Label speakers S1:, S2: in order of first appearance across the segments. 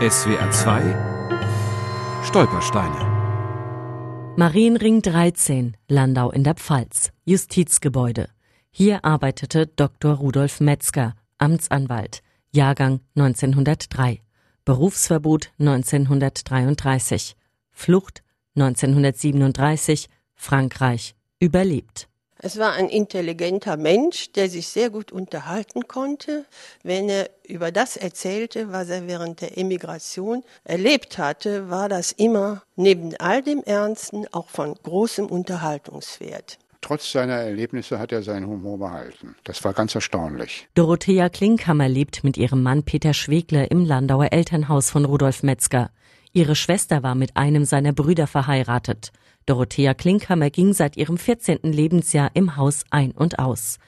S1: SWR 2 Stolpersteine
S2: Marienring 13, Landau in der Pfalz, Justizgebäude. Hier arbeitete Dr. Rudolf Metzger, Amtsanwalt, Jahrgang 1903, Berufsverbot 1933, Flucht 1937, Frankreich, überlebt.
S3: Es war ein intelligenter Mensch, der sich sehr gut unterhalten konnte, wenn er über das erzählte, was er während der Emigration erlebt hatte, war das immer neben all dem Ernsten auch von großem Unterhaltungswert.
S4: Trotz seiner Erlebnisse hat er seinen Humor behalten. Das war ganz erstaunlich.
S2: Dorothea Klinkhammer lebt mit ihrem Mann Peter Schwegler im Landauer Elternhaus von Rudolf Metzger. Ihre Schwester war mit einem seiner Brüder verheiratet. Dorothea Klinkhammer ging seit ihrem 14. Lebensjahr im Haus ein und aus.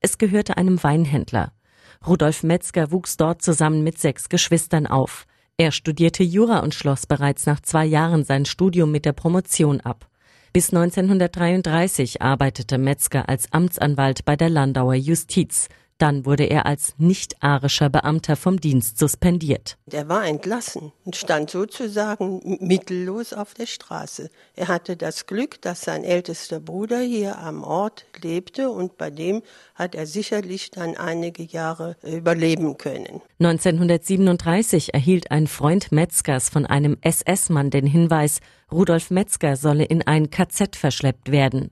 S2: Es gehörte einem Weinhändler. Rudolf Metzger wuchs dort zusammen mit sechs Geschwistern auf. Er studierte Jura und schloss bereits nach zwei Jahren sein Studium mit der Promotion ab. Bis 1933 arbeitete Metzger als Amtsanwalt bei der Landauer Justiz. Dann wurde er als nicht-arischer Beamter vom Dienst suspendiert.
S3: Er war entlassen und stand sozusagen mittellos auf der Straße. Er hatte das Glück, dass sein ältester Bruder hier am Ort lebte und bei dem hat er sicherlich dann einige Jahre überleben können.
S2: 1937 erhielt ein Freund Metzgers von einem SS-Mann den Hinweis, Rudolf Metzger solle in ein KZ verschleppt werden.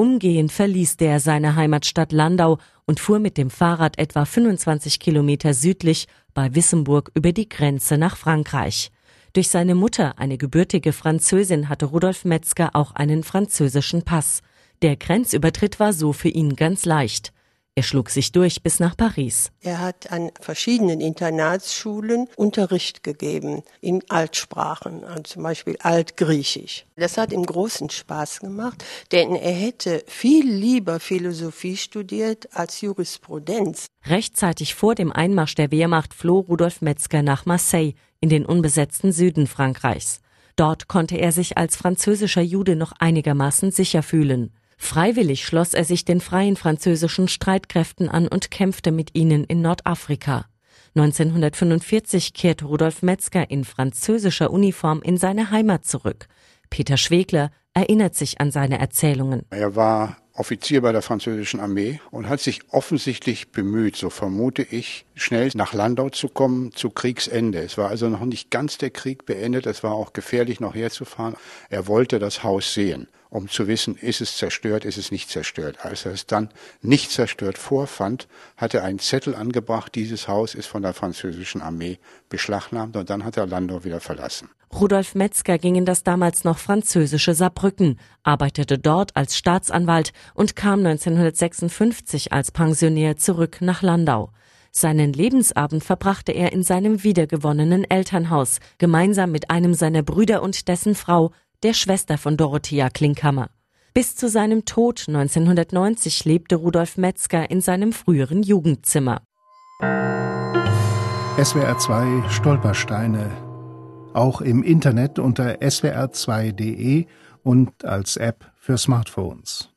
S2: Umgehend verließ der seine Heimatstadt Landau und fuhr mit dem Fahrrad etwa 25 Kilometer südlich bei Wissemburg über die Grenze nach Frankreich. Durch seine Mutter, eine gebürtige Französin, hatte Rudolf Metzger auch einen französischen Pass. Der Grenzübertritt war so für ihn ganz leicht. Er schlug sich durch bis nach Paris.
S3: Er hat an verschiedenen Internatsschulen Unterricht gegeben in Altsprachen, also zum Beispiel Altgriechisch. Das hat ihm großen Spaß gemacht, denn er hätte viel lieber Philosophie studiert als Jurisprudenz.
S2: Rechtzeitig vor dem Einmarsch der Wehrmacht floh Rudolf Metzger nach Marseille in den unbesetzten Süden Frankreichs. Dort konnte er sich als französischer Jude noch einigermaßen sicher fühlen. Freiwillig schloss er sich den freien französischen Streitkräften an und kämpfte mit ihnen in Nordafrika. 1945 kehrte Rudolf Metzger in französischer Uniform in seine Heimat zurück. Peter Schwegler erinnert sich an seine Erzählungen.
S4: Er war Offizier bei der französischen Armee und hat sich offensichtlich bemüht, so vermute ich, schnell nach Landau zu kommen zu Kriegsende. Es war also noch nicht ganz der Krieg beendet, es war auch gefährlich noch herzufahren. Er wollte das Haus sehen um zu wissen, ist es zerstört, ist es nicht zerstört. Als er es dann nicht zerstört vorfand, hat er einen Zettel angebracht, dieses Haus ist von der französischen Armee beschlagnahmt und dann hat er Landau wieder verlassen.
S2: Rudolf Metzger ging in das damals noch französische Saarbrücken, arbeitete dort als Staatsanwalt und kam 1956 als Pensionär zurück nach Landau. Seinen Lebensabend verbrachte er in seinem wiedergewonnenen Elternhaus, gemeinsam mit einem seiner Brüder und dessen Frau, der Schwester von Dorothea Klinkhammer. Bis zu seinem Tod 1990 lebte Rudolf Metzger in seinem früheren Jugendzimmer.
S5: SWR 2 Stolpersteine. Auch im Internet unter swr2.de und als App für Smartphones.